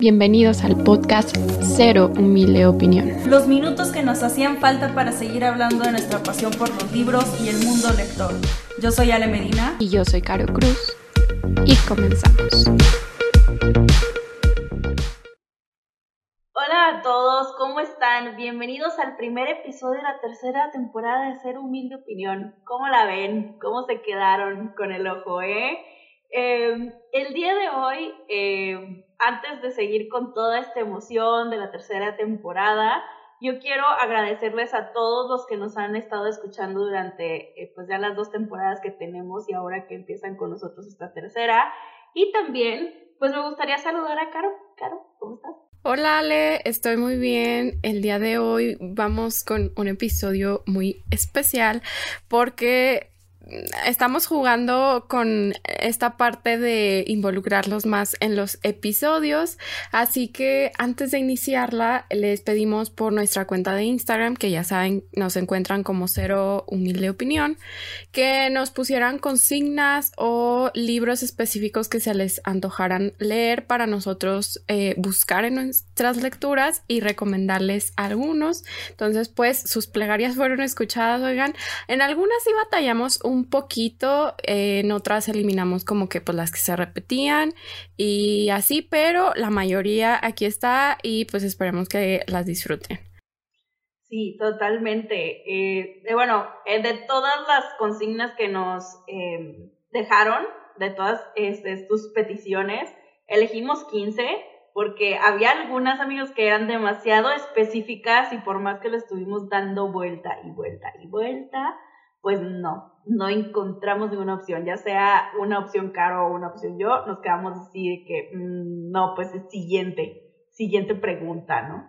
Bienvenidos al podcast Cero Humilde Opinión. Los minutos que nos hacían falta para seguir hablando de nuestra pasión por los libros y el mundo lector. Yo soy Ale Medina. Y yo soy Caro Cruz. Y comenzamos. Hola a todos, ¿cómo están? Bienvenidos al primer episodio de la tercera temporada de Cero Humilde Opinión. ¿Cómo la ven? ¿Cómo se quedaron con el ojo, eh? eh el día de hoy... Eh, antes de seguir con toda esta emoción de la tercera temporada, yo quiero agradecerles a todos los que nos han estado escuchando durante eh, pues ya las dos temporadas que tenemos y ahora que empiezan con nosotros esta tercera. Y también, pues me gustaría saludar a Caro. Caro, ¿cómo estás? Hola Ale, estoy muy bien. El día de hoy vamos con un episodio muy especial porque estamos jugando con esta parte de involucrarlos más en los episodios, así que antes de iniciarla les pedimos por nuestra cuenta de Instagram, que ya saben, nos encuentran como cero humilde opinión, que nos pusieran consignas o libros específicos que se les antojaran leer para nosotros eh, buscar en nuestras lecturas y recomendarles algunos. Entonces, pues sus plegarias fueron escuchadas, oigan, en algunas sí batallamos un un poquito, eh, en otras eliminamos como que pues las que se repetían y así, pero la mayoría aquí está y pues esperemos que las disfruten. Sí, totalmente. Eh, bueno, eh, de todas las consignas que nos dejaron, de todas este, tus peticiones, elegimos 15 porque había algunas amigos que eran demasiado específicas y por más que le estuvimos dando vuelta y vuelta y vuelta, pues no, no encontramos ninguna opción, ya sea una opción caro o una opción yo, nos quedamos así de que, mm, no, pues es siguiente, siguiente pregunta, ¿no?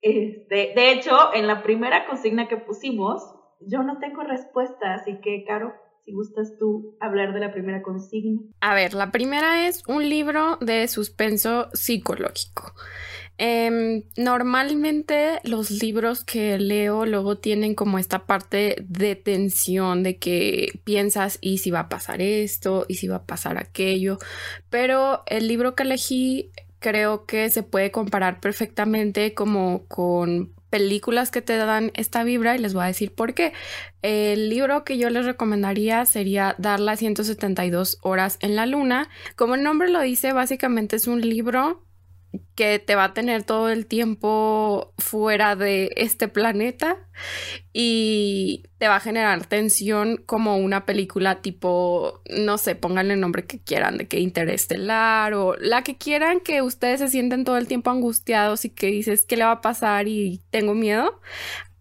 Este, de hecho, en la primera consigna que pusimos, yo no tengo respuesta, así que, Caro, si gustas tú hablar de la primera consigna. A ver, la primera es un libro de suspenso psicológico. Em, normalmente los libros que leo luego tienen como esta parte de tensión de que piensas y si va a pasar esto y si va a pasar aquello, pero el libro que elegí creo que se puede comparar perfectamente como con películas que te dan esta vibra y les voy a decir por qué. El libro que yo les recomendaría sería Dar las 172 horas en la luna. Como el nombre lo dice, básicamente es un libro que te va a tener todo el tiempo fuera de este planeta y te va a generar tensión como una película tipo, no sé, pónganle el nombre que quieran, de que interestelar o la que quieran que ustedes se sienten todo el tiempo angustiados y que dices, ¿qué le va a pasar? y tengo miedo.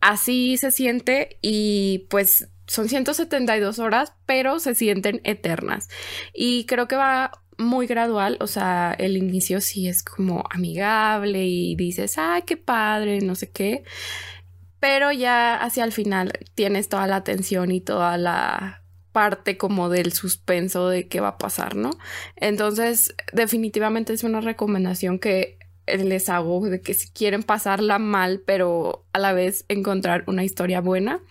Así se siente y pues son 172 horas, pero se sienten eternas. Y creo que va muy gradual, o sea, el inicio sí es como amigable y dices, ay, qué padre, no sé qué, pero ya hacia el final tienes toda la atención y toda la parte como del suspenso de qué va a pasar, ¿no? Entonces, definitivamente es una recomendación que les hago de que si quieren pasarla mal, pero a la vez encontrar una historia buena,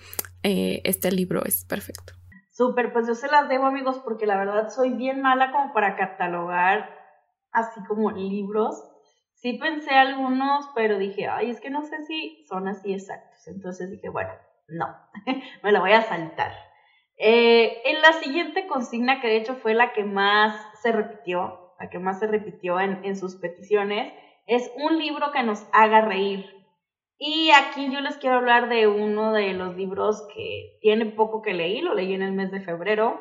eh, este libro es perfecto. Súper, pues yo se las debo amigos porque la verdad soy bien mala como para catalogar así como libros. Sí pensé algunos, pero dije, ay, es que no sé si son así exactos. Entonces dije, bueno, no, me la voy a saltar. Eh, en la siguiente consigna, que de hecho fue la que más se repitió, la que más se repitió en, en sus peticiones, es un libro que nos haga reír. Y aquí yo les quiero hablar de uno de los libros que tiene poco que leí, lo leí en el mes de febrero,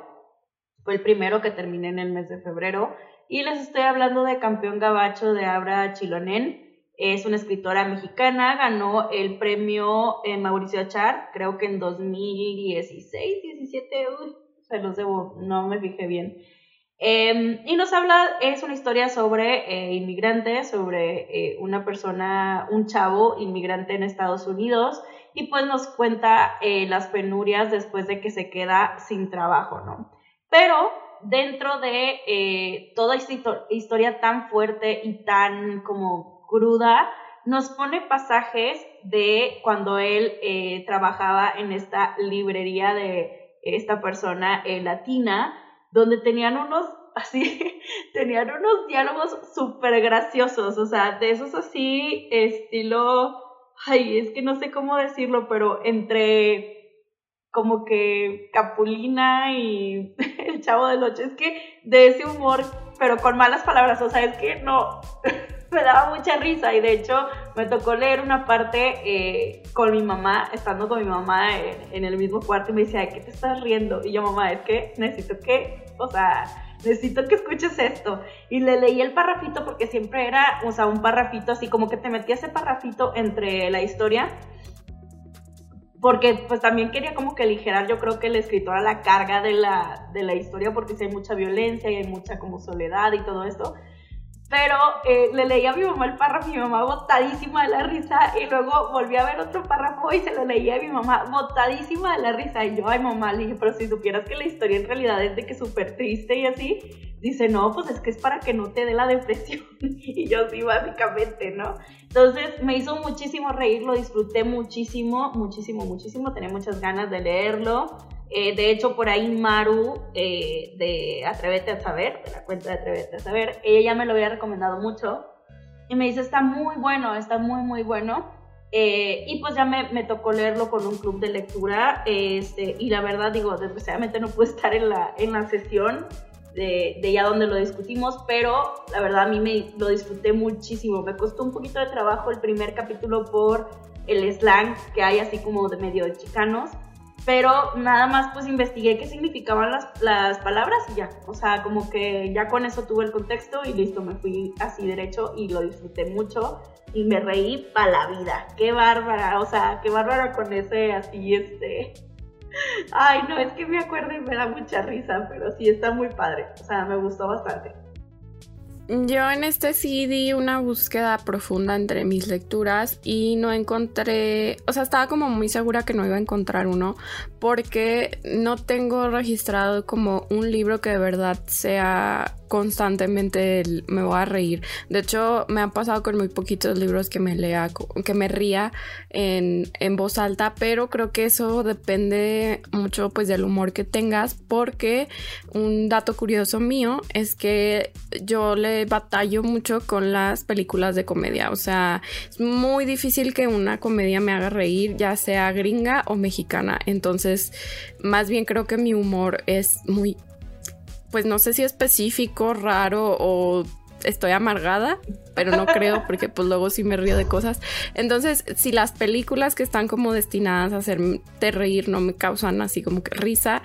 fue el primero que terminé en el mes de febrero, y les estoy hablando de Campeón Gabacho de Abra Chilonen. Es una escritora mexicana, ganó el premio eh, Mauricio Achar, creo que en 2016, 17, uy, se los debo, no me fijé bien. Em, y nos habla, es una historia sobre eh, inmigrantes, sobre eh, una persona, un chavo inmigrante en Estados Unidos, y pues nos cuenta eh, las penurias después de que se queda sin trabajo, ¿no? Pero dentro de toda esta historia tan fuerte y tan como cruda, nos pone pasajes de cuando él trabajaba en esta librería de esta persona latina, donde tenían unos así, tenían unos diálogos súper graciosos, o sea, de esos así, estilo, ay, es que no sé cómo decirlo, pero entre como que Capulina y el Chavo del Ocho, es que de ese humor, pero con malas palabras, o sea, es que no, me daba mucha risa y de hecho me tocó leer una parte eh, con mi mamá, estando con mi mamá en, el mismo cuarto y me decía, ¿de qué te estás riendo? Y yo, mamá, es que necesito que, o sea, necesito que escuches esto. Y le leí el parrafito porque siempre era, o sea, un parrafito así, como que te metía ese parrafito entre la historia. Porque pues también quería como que aligerar yo creo que el escritor a la carga de la, de la historia porque si hay mucha violencia y hay mucha como soledad y todo esto. Pero eh, le leía a mi mamá el párrafo mi mamá botadísima de la risa. Y luego volví a ver otro párrafo y se lo leía a mi mamá botadísima de la risa. Y yo, ay mamá, le dije, pero si supieras que la historia en realidad es de que súper triste y así. Dice, no, pues es que es para que no te dé la depresión. y yo sí, básicamente, ¿no? Entonces me hizo muchísimo reír, lo disfruté muchísimo, muchísimo, muchísimo. Tenía muchas ganas de leerlo. Eh, de hecho, por ahí Maru eh, de Atrévete a Saber, de la cuenta de Atrévete a Saber, ella ya me lo había recomendado mucho y me dice, está muy bueno, está muy, muy bueno. Eh, y pues ya me, me, tocó leerlo con un club de lectura este, y la verdad digo, desgraciadamente no pude estar en la, en la sesión de, de, ya donde lo discutimos, pero la verdad a mí me lo disfruté muchísimo. Me costó un poquito de trabajo el primer capítulo por el slang que hay así como de medio de chicanos, pero nada más pues investigué qué significaban las, las, palabras y ya, o sea, como que ya con eso tuve el contexto y listo, me fui así derecho y lo disfruté mucho y me reí para la vida, qué bárbara, o sea, qué bárbara con ese así, este... Ay, no, es que me acuerdo y me da mucha risa, pero sí está muy padre, o sea, me gustó bastante. Yo en este sí di una búsqueda profunda entre mis lecturas y no encontré, o sea, estaba como muy segura que no iba a encontrar uno porque no tengo registrado como un libro que de verdad sea constantemente me voy a reír. De hecho, me han pasado con muy poquitos libros que me lea, que me ría en, en, voz alta, pero creo que eso depende mucho pues del humor que tengas, porque un dato curioso mío es que yo le batallo mucho con las películas de comedia. O sea, es muy difícil que una comedia me haga reír, ya sea gringa o mexicana. Entonces, más bien creo que mi humor es muy pues no sé si específico, raro o estoy amargada, pero no creo porque pues luego sí me río de cosas. Entonces, si las películas que están como destinadas a hacerte reír no me causan así como que risa,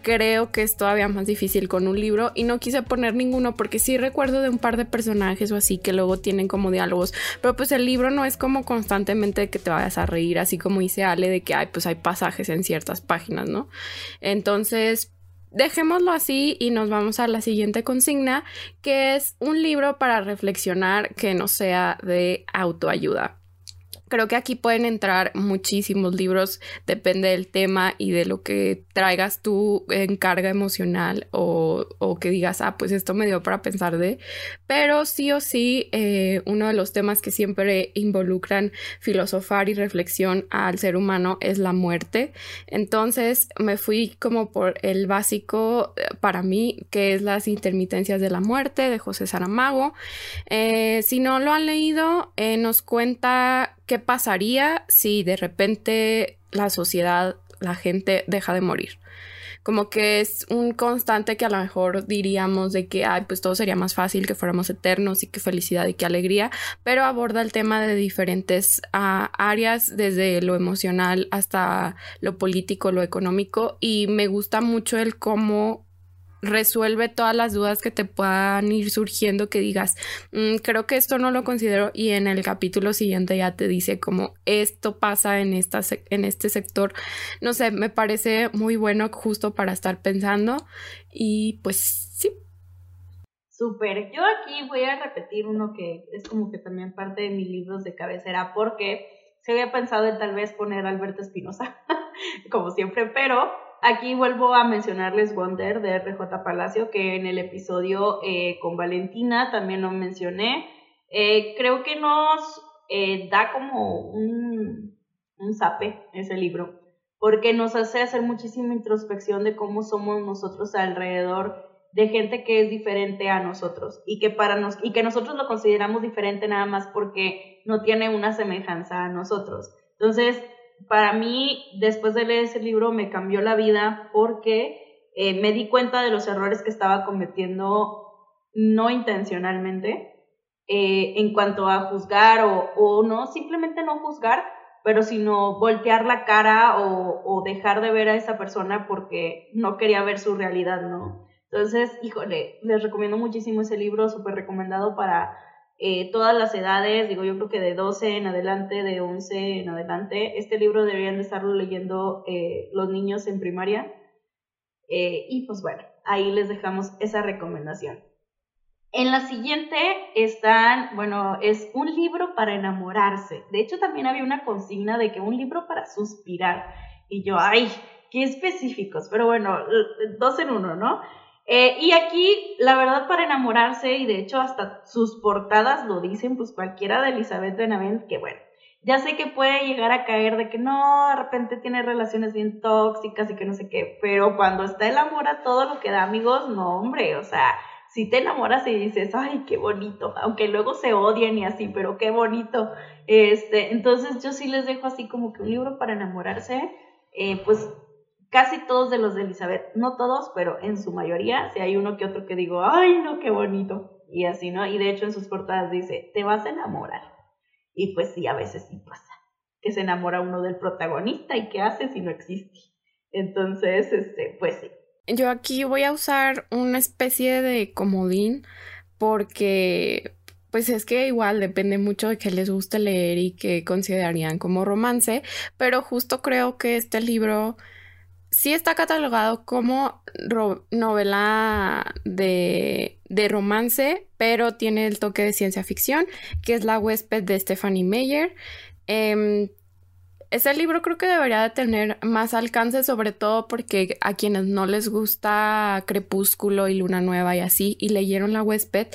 creo que es todavía más difícil con un libro y no quise poner ninguno porque sí recuerdo de un par de personajes o así que luego tienen como diálogos, pero pues el libro no es como constantemente que te vayas a reír, así como dice Ale de que hay pues hay pasajes en ciertas páginas, ¿no? Entonces, dejémoslo así y nos vamos a la siguiente consigna, que es un libro para reflexionar que no sea de autoayuda. Creo que aquí pueden entrar muchísimos libros, depende del tema y de lo que traigas tú en carga emocional o, que digas, ah, pues esto me dio para pensar de, pero sí o sí, eh, uno de los temas que siempre involucran filosofar y reflexión al ser humano es la muerte. Entonces me fui como por el básico eh, para mí, que es las intermitencias de la muerte de José Saramago. Eh, si no lo han leído, nos cuenta ¿qué pasaría si de repente la sociedad, la gente deja de morir? Como que es un constante que a lo mejor diríamos de que, ay, pues todo sería más fácil que fuéramos eternos y qué felicidad y qué alegría, pero aborda el tema de diferentes ah, áreas, desde lo emocional hasta lo político, lo económico, y me gusta mucho el cómo resuelve todas las dudas que te puedan ir surgiendo que digas, mm, creo que esto no lo considero y en el capítulo siguiente ya te dice como esto pasa en, esta en este sector. No sé, me parece muy bueno justo para estar pensando y pues sí. Súper, yo aquí voy a repetir uno que es como que también parte de mis libros de cabecera porque se había pensado en tal vez poner Alberto Espinosa, como siempre, pero aquí vuelvo a mencionarles Wonder de RJ Palacio, que en el episodio eh, con Valentina también lo mencioné. Eh, creo que nos eh, da como un, un zape ese libro, porque nos hace hacer muchísima introspección de cómo somos nosotros alrededor de gente que es diferente a nosotros y que para nos y que nosotros lo consideramos diferente nada más porque no tiene una semejanza a nosotros. Entonces, para mí después de leer ese libro me cambió la vida porque eh, me di cuenta de los errores que estaba cometiendo no intencionalmente eh, en cuanto a juzgar o, o, no simplemente no juzgar, pero sino voltear la cara o, o dejar de ver a esa persona porque no quería ver su realidad, ¿no? Entonces, híjole, les recomiendo muchísimo ese libro, súper recomendado para eh, todas las edades, digo, yo creo que de 12 en adelante, de 11 en adelante. Este libro deberían de estarlo leyendo eh, los niños en primaria. Eh, y pues bueno, ahí les dejamos esa recomendación. En la siguiente están, bueno, es un libro para enamorarse. De hecho, también había una consigna de que un libro para suspirar. Y yo, ay, qué específicos. Pero bueno, dos en uno, ¿no? Eh, y aquí, la verdad, para enamorarse, y de hecho hasta sus portadas lo dicen, pues cualquiera de Elizabeth Benavent, que bueno, ya sé que puede llegar a caer de que no, de repente tiene relaciones bien tóxicas y que no sé qué, pero cuando está el amor a todo lo que da, amigos, no, hombre, o sea, si te enamoras y dices, ay, qué bonito, aunque luego se odien y así, pero qué bonito, este, entonces yo sí les dejo así como que un libro para enamorarse, eh, pues casi todos de los de Elizabeth, no todos, pero en su mayoría, si hay uno que otro que digo, ay, no, qué bonito, y así, ¿no? Y de hecho en sus portadas dice, te vas a enamorar. Y pues sí, a veces sí pasa, que se enamora uno del protagonista y qué hace si no existe. Entonces, este, pues sí. Yo aquí voy a usar una especie de comodín porque pues es que igual depende mucho de qué les guste leer y qué considerarían como romance, pero justo creo que este libro sí está catalogado como novela de, romance, pero tiene el toque de ciencia ficción, que es La huésped de Stephanie Meyer. Eh, ese libro creo que debería de tener más alcance, sobre todo porque a quienes no les gusta Crepúsculo y Luna Nueva y así, y leyeron La huésped,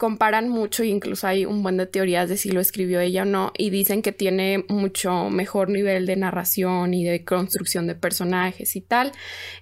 comparan mucho, incluso hay un buen de teorías de si lo escribió ella o no, y dicen que tiene mucho mejor nivel de narración y de construcción de personajes y tal.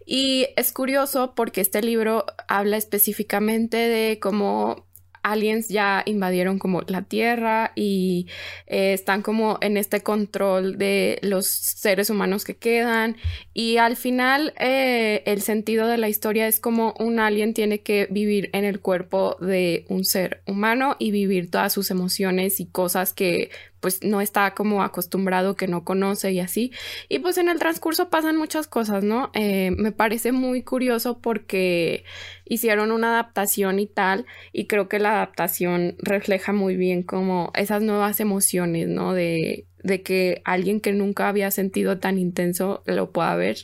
Y es curioso porque este libro habla específicamente de cómo aliens ya invadieron como la Tierra y eh, están como en este control de los seres humanos que quedan. Y al final eh, el sentido de la historia es como un alien tiene que vivir en el cuerpo de un ser humano y vivir todas sus emociones y cosas que pues no está como acostumbrado, que no conoce y así. Y pues en el transcurso pasan muchas cosas, ¿no? Eh, me parece muy curioso porque hicieron una adaptación y tal, y creo que la adaptación refleja muy bien como esas nuevas emociones, ¿no? De, de que alguien que nunca había sentido tan intenso lo pueda ver.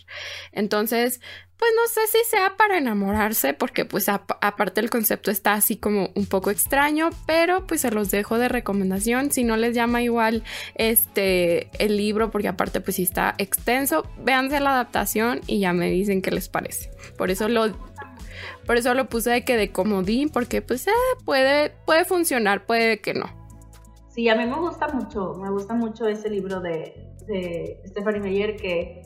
Entonces, pues no sé si sea para enamorarse, porque pues aparte el concepto está así como un poco extraño, pero pues se los dejo de recomendación. Si no les llama igual este el libro, porque aparte pues sí está extenso, véanse la adaptación y ya me dicen qué les parece. Por eso lo por eso lo puse de que de comodín, porque pues eh, puede, puede funcionar, puede que no. Sí, a mí me gusta mucho, me gusta mucho ese libro de, de Stephanie Meyer que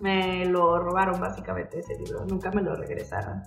me lo robaron básicamente ese libro, nunca me lo regresaron.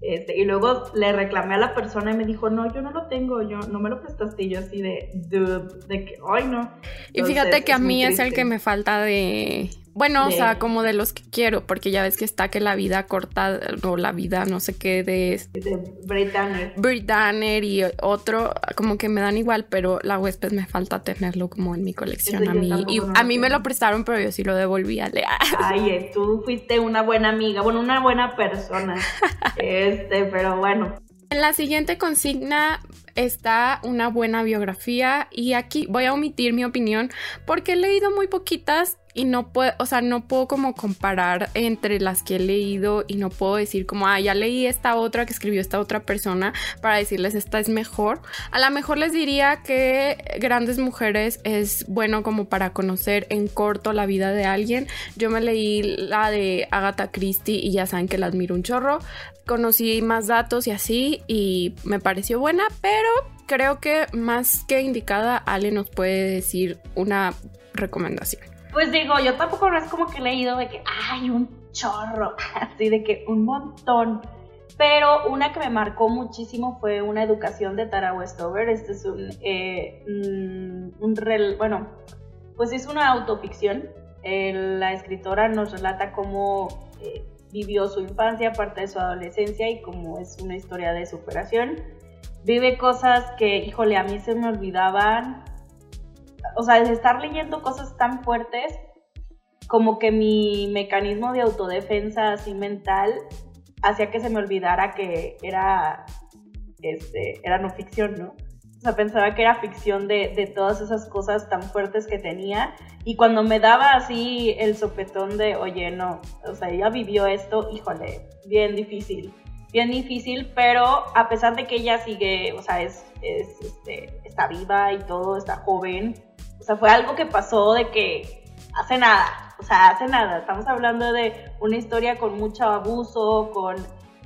Este, y luego le reclamé a la persona y me dijo, no, yo no lo tengo, yo no me lo prestaste. Y yo así de, de, que, ay, no. y fíjate que a mí es el que me falta de, bueno, o sea, como de los que quiero, porque ya ves que está que la vida corta o la vida no sé qué de... De Brit Danner. Brit Danner y otro, como que me dan igual, pero la huésped me falta tenerlo como en mi colección a mí. Y a mí me lo prestaron, pero yo sí lo devolví a leer. Ay, eh, tú fuiste una buena amiga, bueno, una buena persona. este, pero bueno. En la siguiente consigna está una buena biografía y aquí voy a omitir mi opinión porque he leído muy poquitas y no puedo, o sea, no puedo como comparar entre las que he leído y no puedo decir como, ah, ya leí esta otra que escribió esta otra persona para decirles esta es mejor. A lo mejor les diría que Grandes Mujeres es bueno como para conocer en corto la vida de alguien. Yo me leí la de Agatha Christie y ya saben que la admiro un chorro. Conocí más datos y así y me pareció buena, pero creo que más que indicada, Ale nos puede decir una recomendación. Pues digo, yo tampoco no es como que he leído de que hay un chorro, así de que un montón. pero una que me marcó muchísimo fue una educación de Tara Westover. Este es un, eh, un, bueno, pues es una autoficción. la escritora nos relata cómo eh, vivió su infancia, parte de su adolescencia y cómo es una historia de superación. Vive cosas que, híjole, a mí se me olvidaban. O sea, de estar leyendo cosas tan fuertes, como que mi mecanismo de autodefensa así mental hacía que se me olvidara que era, este, era no ficción, ¿no? O sea, pensaba que era ficción de, de, todas esas cosas tan fuertes que tenía. Y cuando me daba así el sopetón de, oye, no, o sea, ella vivió esto, híjole, bien difícil. Bien difícil, pero a pesar de que ella sigue, o sea, es, es este, está viva y todo, está joven. Sea, fue algo que pasó de que hace nada, o sea, hace nada. Estamos hablando de una historia con mucho abuso, con,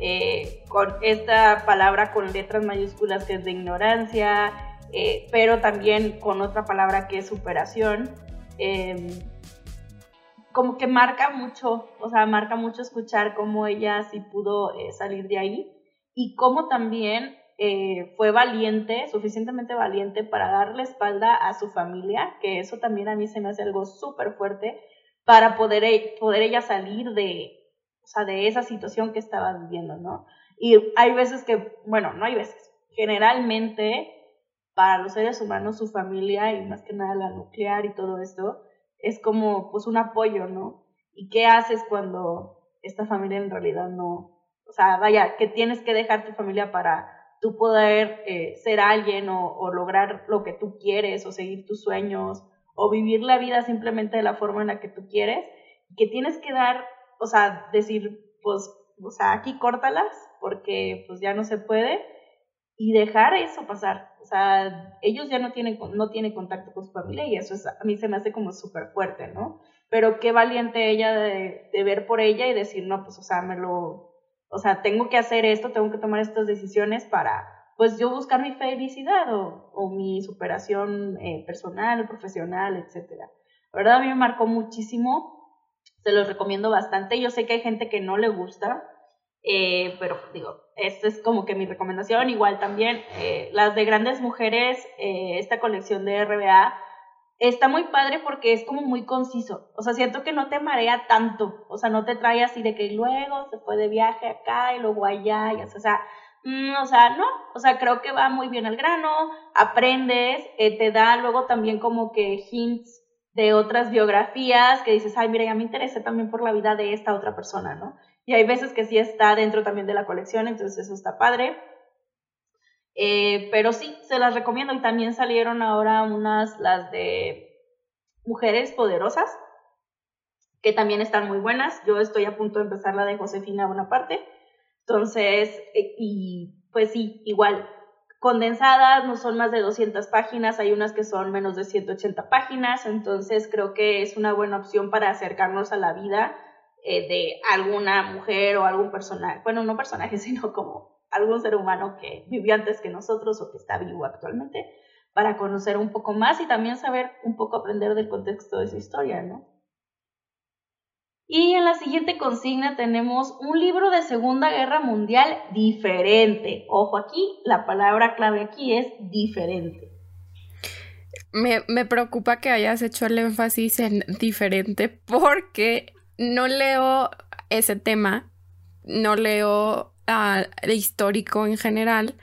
eh, con esta palabra con letras mayúsculas que es de ignorancia, eh, pero también con otra palabra que es superación. Em, como que marca mucho, o sea, marca mucho escuchar cómo ella sí pudo eh, salir de ahí y cómo también fue valiente, suficientemente valiente para darle espalda a su familia, que eso también a mí se me hace algo súper fuerte, para poder, e, poder ella salir de, o sea, de esa situación que estaba viviendo, ¿no? Y hay veces que, bueno, no hay veces, generalmente para los seres humanos su familia y más que nada la nuclear y todo esto es como pues un apoyo, ¿no? ¿Y qué haces cuando esta familia en realidad no, o sea, vaya, que tienes que dejar tu familia para tú poder eh, ser alguien o, lograr lo que tú quieres o seguir tus sueños o vivir la vida simplemente de la forma en la que tú quieres, que tienes que dar, o sea, decir, pues, o sea, aquí córtalas, porque pues ya no se puede, y dejar eso pasar. O sea, ellos ya no tienen, no tienen contacto con su familia y eso es, a mí se me hace como súper fuerte, ¿no? Pero qué valiente ella de, de ver por ella y decir, no, pues, o sea, me lo, o sea, tengo que hacer esto, tengo que tomar estas decisiones para, pues yo buscar mi felicidad o, mi superación eh, personal, profesional, etc. La verdad a mí me marcó muchísimo, se los recomiendo bastante. Yo sé que hay gente que no le gusta, eh, pero digo, esta es como que mi recomendación. Igual también eh, las de grandes mujeres, esta colección de RBA, está muy padre porque es como muy conciso. O sea, siento que no te marea tanto. O sea, no te trae así de que luego se fue de viaje acá y luego allá. O sea, Mm, o sea, no, o sea, creo que va muy bien al grano, aprendes, eh, te da luego también como que hints de otras biografías que dices, ay, mira, ya me interesa también por la vida de esta otra persona, ¿no? Y hay veces que sí está dentro también de la colección, entonces eso está padre. Eh, pero sí, se las recomiendo y también salieron ahora unas, las de mujeres poderosas, que también están muy buenas. Yo estoy a punto de empezar la de Josefina Bonaparte. Entonces, eh, y pues sí, igual, condensadas, no son más de 200 páginas, hay unas que son menos de 180 páginas, entonces creo que es una buena opción para acercarnos a la vida eh, de alguna mujer o algún personaje, bueno, no personaje, sino como algún ser humano que vivió antes que nosotros o que está vivo actualmente, para conocer un poco más y también saber un poco aprender del contexto de su historia, ¿no? Y en la siguiente consigna tenemos un libro de Segunda Guerra Mundial diferente. Ojo aquí, la palabra clave aquí es diferente. Me, me preocupa que hayas hecho el énfasis en diferente porque no leo ese tema, no leo histórico en general,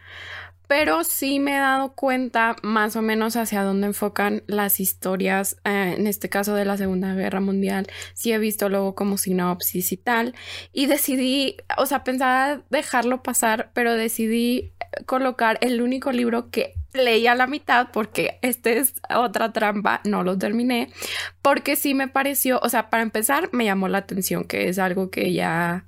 pero sí me he dado cuenta más o menos hacia dónde enfocan las historias, eh, en este caso de la Segunda Guerra Mundial. Sí he visto luego como sinopsis y tal, y decidí, o sea, pensaba dejarlo pasar, pero decidí colocar el único libro que leí a la mitad porque este es otra trampa, no lo terminé, porque sí me pareció, o sea, para empezar me llamó la atención, que es algo que ya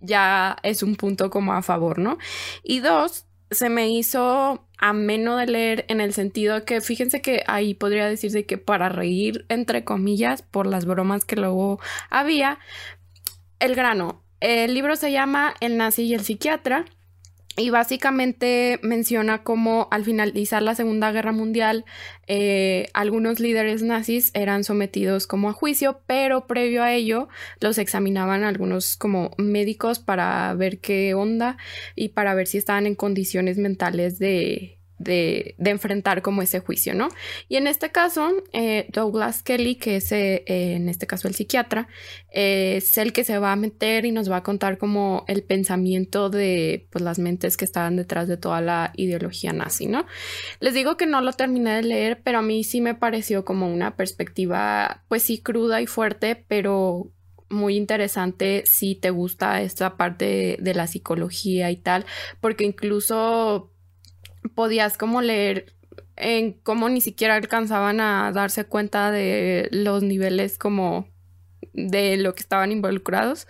ya es un punto como a favor, ¿no? Y dos, se me hizo ameno de leer en el sentido que fíjense que ahí podría decirse que para reír entre comillas por las bromas que luego había el grano el libro se llama El nazi y el psiquiatra y básicamente menciona cómo al finalizar la Segunda Guerra Mundial eh, algunos líderes nazis eran sometidos como a juicio, pero previo a ello los examinaban algunos como médicos para ver qué onda y para ver si estaban en condiciones mentales de, de, enfrentar como ese juicio, ¿no? Y en este caso, eh, Douglas Kelly, que es eh, en este caso el psiquiatra, es el que se va a meter y nos va a contar como el pensamiento de pues, las mentes que estaban detrás de toda la ideología nazi, ¿no? Les digo que no lo terminé de leer, pero a mí sí me pareció como una perspectiva, pues sí, cruda y fuerte, pero muy interesante si te gusta esta parte de la psicología y tal, porque incluso podías como leer en cómo ni siquiera alcanzaban a darse cuenta de los niveles como de lo que estaban involucrados.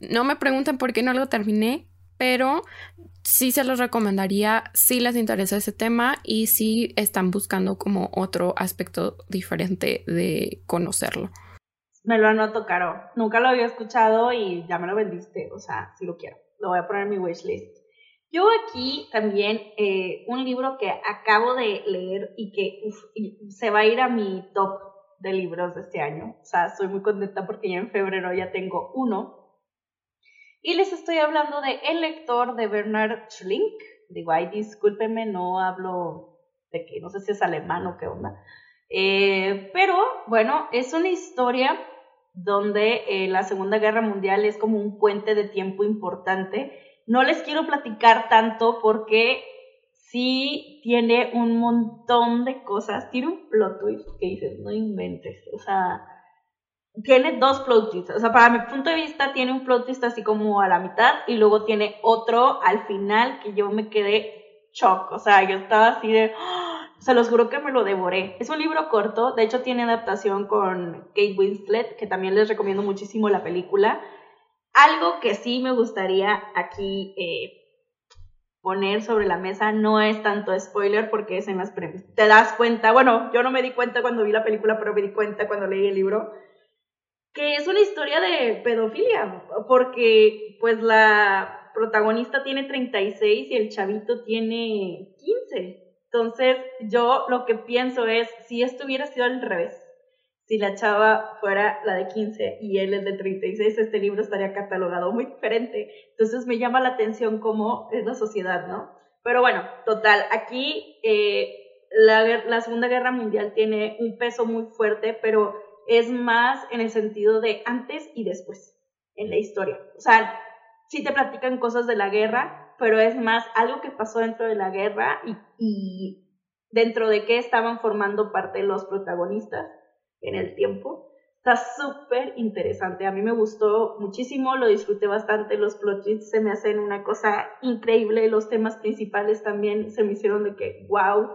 no me pregunten por qué no lo terminé, pero sí se los recomendaría si les interesa ese tema y si están buscando como otro aspecto diferente de conocerlo. Me lo anoto, Caro. Nunca lo había escuchado y ya me lo vendiste. O sea, si lo quiero. Lo voy a poner en mi wishlist. Yo aquí también eh, un libro que acabo de leer y que se va a ir a mi top de libros de este año. O sea, estoy muy contenta porque ya en febrero ya tengo uno. Y les estoy hablando de El lector de Bernard Schlink. Digo, ay, discúlpenme, no hablo de que no sé si es alemán o qué onda. Eh, pero bueno, es una historia donde eh, la Segunda Guerra Mundial es como un puente de tiempo importante no les quiero platicar tanto porque sí tiene un montón de cosas. Tiene un plot twist que dices, no inventes. O sea, tiene dos plot twists. O sea, para mi punto de vista, tiene un plot twist así como a la mitad y luego tiene otro al final que yo me quedé shock. O sea, yo estaba así de. ¡ah! Se los juro que me lo devoré. Es un libro corto, de hecho tiene adaptación con Kate Winslet, que también les recomiendo muchísimo la película. Algo que sí me gustaría aquí eh, poner sobre la mesa no es tanto spoiler porque es en las premisas. Te das cuenta, bueno, yo no me di cuenta cuando vi la película, pero me di cuenta cuando leí el libro, que es una historia de pedofilia, porque pues la protagonista tiene 36 y el chavito tiene 15. Entonces yo lo que pienso es, si esto hubiera sido al revés, si la chava fuera la de 15 y él es de 36, este libro estaría catalogado muy diferente. Entonces me llama la atención cómo es la sociedad, ¿no? Pero bueno, total, aquí eh, la, la Segunda Guerra Mundial tiene un peso muy fuerte, pero es más en el sentido de antes y después en la historia. O sea, sí te platican cosas de la guerra, pero es más algo que pasó dentro de la guerra y, y dentro de qué estaban formando parte los protagonistas en el tiempo. Está súper interesante. A mí me gustó muchísimo, lo disfruté bastante. Los plot twists se me hacen una cosa increíble. Los temas principales también se me hicieron de que, wow,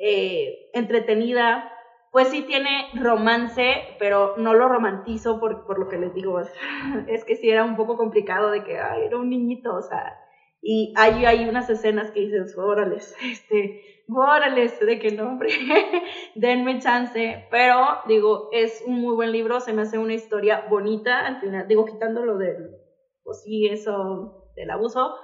eh, entretenida. Pues sí tiene romance, pero no lo romantizo por, por lo que les digo. Es que sí era un poco complicado de que ay, era un niñito, o sea. Y hay, hay unas escenas que dices, órale, este, órale, de qué nombre, denme chance, pero digo, es un muy buen libro, se me hace una historia bonita, al final, digo, quitándolo del, pues sí, eso, del abuso,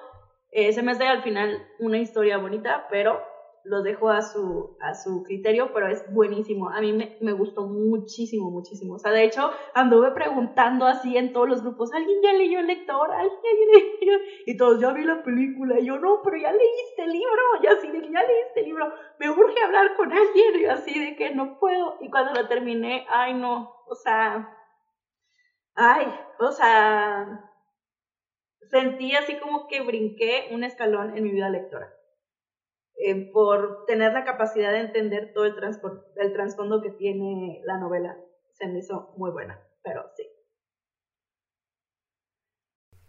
eh, se me hace al final una historia bonita, pero lo dejo a su, a su criterio, pero es buenísimo. A mí me, me, gustó muchísimo, muchísimo. O sea, de hecho, anduve preguntando así en todos los grupos, ¿alguien ya leyó el lector? ¿Alguien ya leyó? Y todos, ya vi la película. Y yo, no, pero ya leíste el libro. Y así de ya leíste el libro. Me urge hablar con alguien. Y así de que no puedo. Y cuando lo terminé, ay, no. O sea, ay, o sea, sentí así como que brinqué un escalón en mi vida lectora. Eh, por tener la capacidad de entender todo el, el trasfondo que tiene la novela. Se me hizo muy buena, pero sí.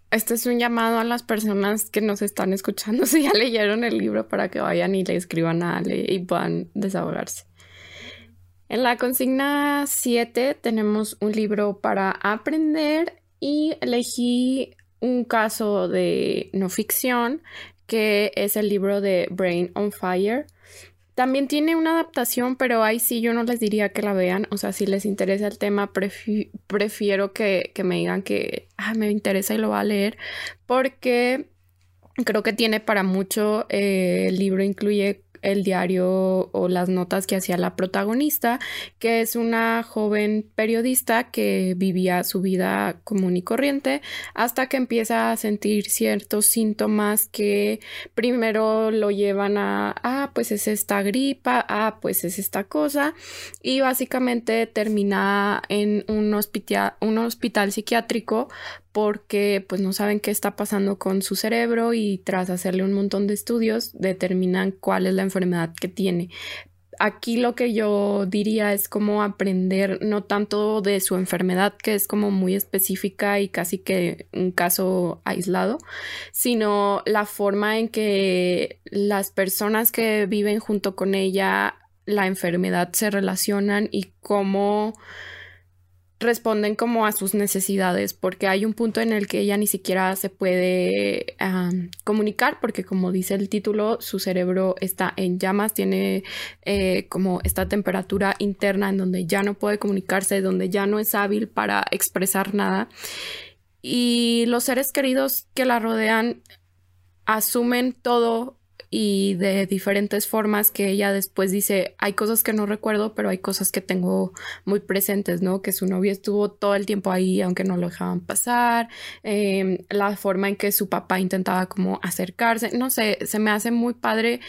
Este es un llamado a las personas que nos están escuchando si ya leyeron el libro para que vayan y le escriban a Ale y puedan desahogarse. En la consigna 7 tenemos un libro para aprender y elegí un caso de no ficción que es el libro de Brain on Fire. También tiene una adaptación, pero ahí sí yo no les diría que la vean. O sea, si les interesa el tema, prefiero que, me digan que me interesa y lo va a leer. Porque Creo que tiene para mucho. Eh, el libro incluye el diario o las notas que hacía la protagonista, que es una joven periodista que vivía su vida común y corriente hasta que empieza a sentir ciertos síntomas que primero lo llevan a, ah, pues es esta gripa, ah, pues es esta cosa, y básicamente termina en un hospital, un hospital psiquiátrico porque pues no saben qué está pasando con su cerebro y tras hacerle un montón de estudios determinan cuál es la enfermedad que tiene. Aquí lo que yo diría es como aprender no tanto de su enfermedad, que es como muy específica y casi que un caso aislado, sino la forma en que las personas que viven junto con ella, la enfermedad se relacionan y cómo responden como a sus necesidades, porque hay un punto en el que ella ni siquiera se puede comunicar, porque como dice el título, su cerebro está en llamas, tiene eh, como esta temperatura interna en donde ya no puede comunicarse, donde ya no es hábil para expresar nada. Y los seres queridos que la rodean asumen todo y de diferentes formas que ella después dice, hay cosas que no recuerdo, pero hay cosas que tengo muy presentes, ¿no? Que su novio estuvo todo el tiempo ahí, aunque no lo dejaban pasar, em, la forma en que su papá intentaba como acercarse, no sé, se me hace muy padre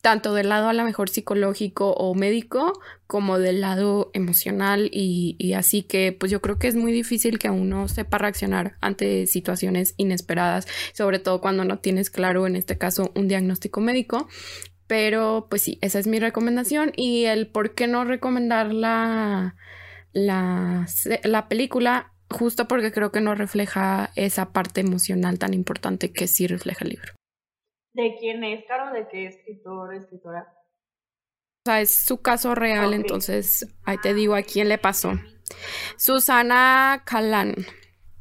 tanto del lado a lo mejor psicológico o médico como del lado emocional y, así que pues yo creo que es muy difícil que uno sepa reaccionar ante situaciones inesperadas, sobre todo cuando no tienes claro en este caso un diagnóstico médico. Pero pues sí, esa es mi recomendación y el por qué no recomendar la, la, la película justo porque creo que no refleja esa parte emocional tan importante que sí refleja el libro. ¿De quién es, Caro? ¿De qué escritor, escritora? O sea, es su caso real, entonces ahí te digo a quién le pasó. Susana Calán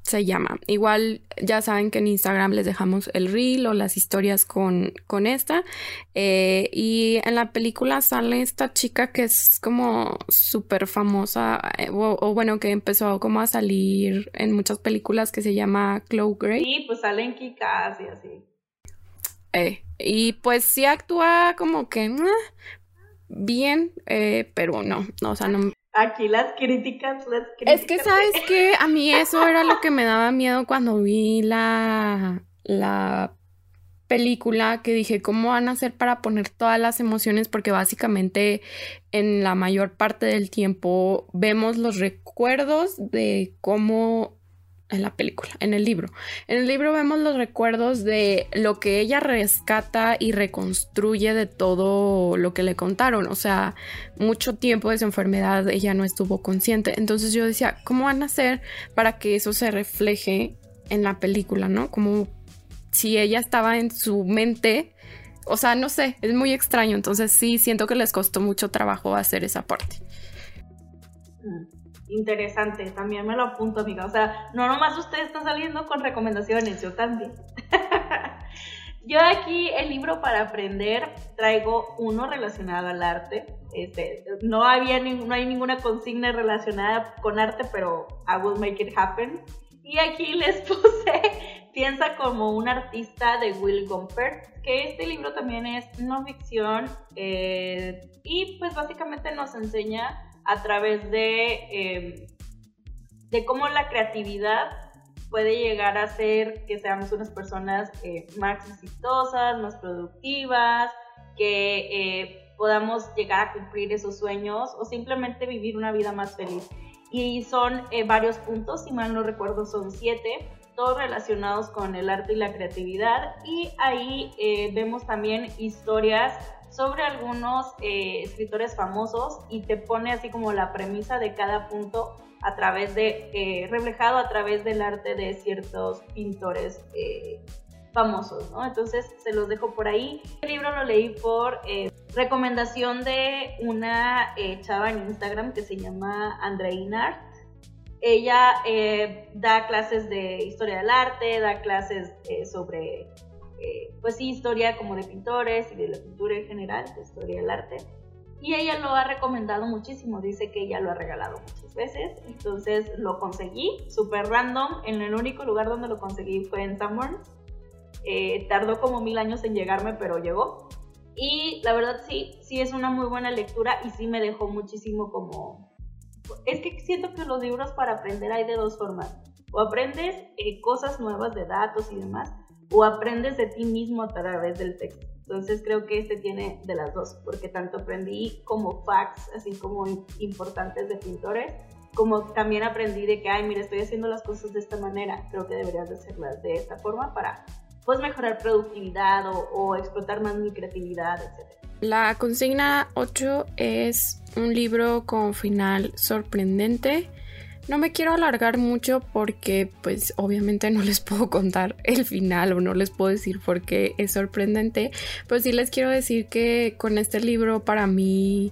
se llama. Igual ya saben que en Instagram les dejamos el reel o las historias con, con esta. Eh, y en la película sale esta chica que es como súper famosa, eh, o, bueno, que empezó como a salir en muchas películas que se llama Chloe Gray. Sí, pues salen Kikas y así. Eh, y pues sí actúa como que bien, eh, pero no, no, o sea, no. Aquí las críticas, las críticas. Es que sabes que a mí eso era lo que me daba miedo cuando vi la, la película que dije, ¿cómo van a hacer para poner todas las emociones? Porque básicamente en la mayor parte del tiempo vemos los recuerdos de cómo en la película, en el libro. En el libro vemos los recuerdos de lo que ella rescata y reconstruye de todo lo que le contaron. O sea, mucho tiempo de su enfermedad ella no estuvo consciente. Entonces yo decía, ¿cómo van a hacer para que eso se refleje en la película, no? Como si ella estaba en su mente. O sea, no sé, es muy extraño. Entonces sí, siento que les costó mucho trabajo hacer esa parte. Mm interesante, también me lo apunto, amiga. O sea, no nomás usted está saliendo con recomendaciones, yo también. yo aquí el libro para aprender traigo uno relacionado al arte. Este, no había no hay ninguna consigna relacionada con arte, pero I will make it happen. Y aquí les puse Piensa como un artista de Will Gumpert, que este libro también es no ficción eh, y pues básicamente nos enseña a través de, em, de cómo la creatividad puede llegar a hacer que seamos unas personas eh, más exitosas, más productivas, que eh, podamos llegar a cumplir esos sueños o simplemente vivir una vida más feliz. Y son eh, varios puntos, si mal no recuerdo son siete, todos relacionados con el arte y la creatividad. Y ahí vemos también historias sobre algunos eh, escritores famosos y te pone así como la premisa de cada punto a través de, eh, reflejado a través del arte de ciertos pintores eh, famosos, ¿no? Entonces se los dejo por ahí. El libro lo leí por recomendación de una chava en Instagram que se llama Andreina Art. Ella da clases de historia del arte, da clases sobre eh, pues sí, historia como de pintores y de la pintura en general, historia del arte. Y ella lo ha recomendado muchísimo, dice que ella lo ha regalado muchas veces, entonces lo conseguí, súper random, en el único lugar donde lo conseguí fue en Sanborns. Eh, tardó como mil años en llegarme, pero llegó. Y la verdad sí, sí es una muy buena lectura y sí me dejó muchísimo como... Es que siento que los libros para aprender hay de dos formas. O aprendes eh, cosas nuevas de datos y demás, o aprendes de ti mismo a través del texto. Entonces creo que este tiene de las dos, porque tanto aprendí como facts, así como importantes de pintores, como también aprendí de que, ay, mira, estoy haciendo las cosas de esta manera, creo que deberías de hacerlas de esta forma para pues mejorar productividad o, o explotar más mi creatividad, etc. La consigna 8 es un libro con final sorprendente no me quiero alargar mucho porque pues obviamente no les puedo contar el final o no les puedo decir por qué es sorprendente, pero sí les quiero decir que con este libro para mí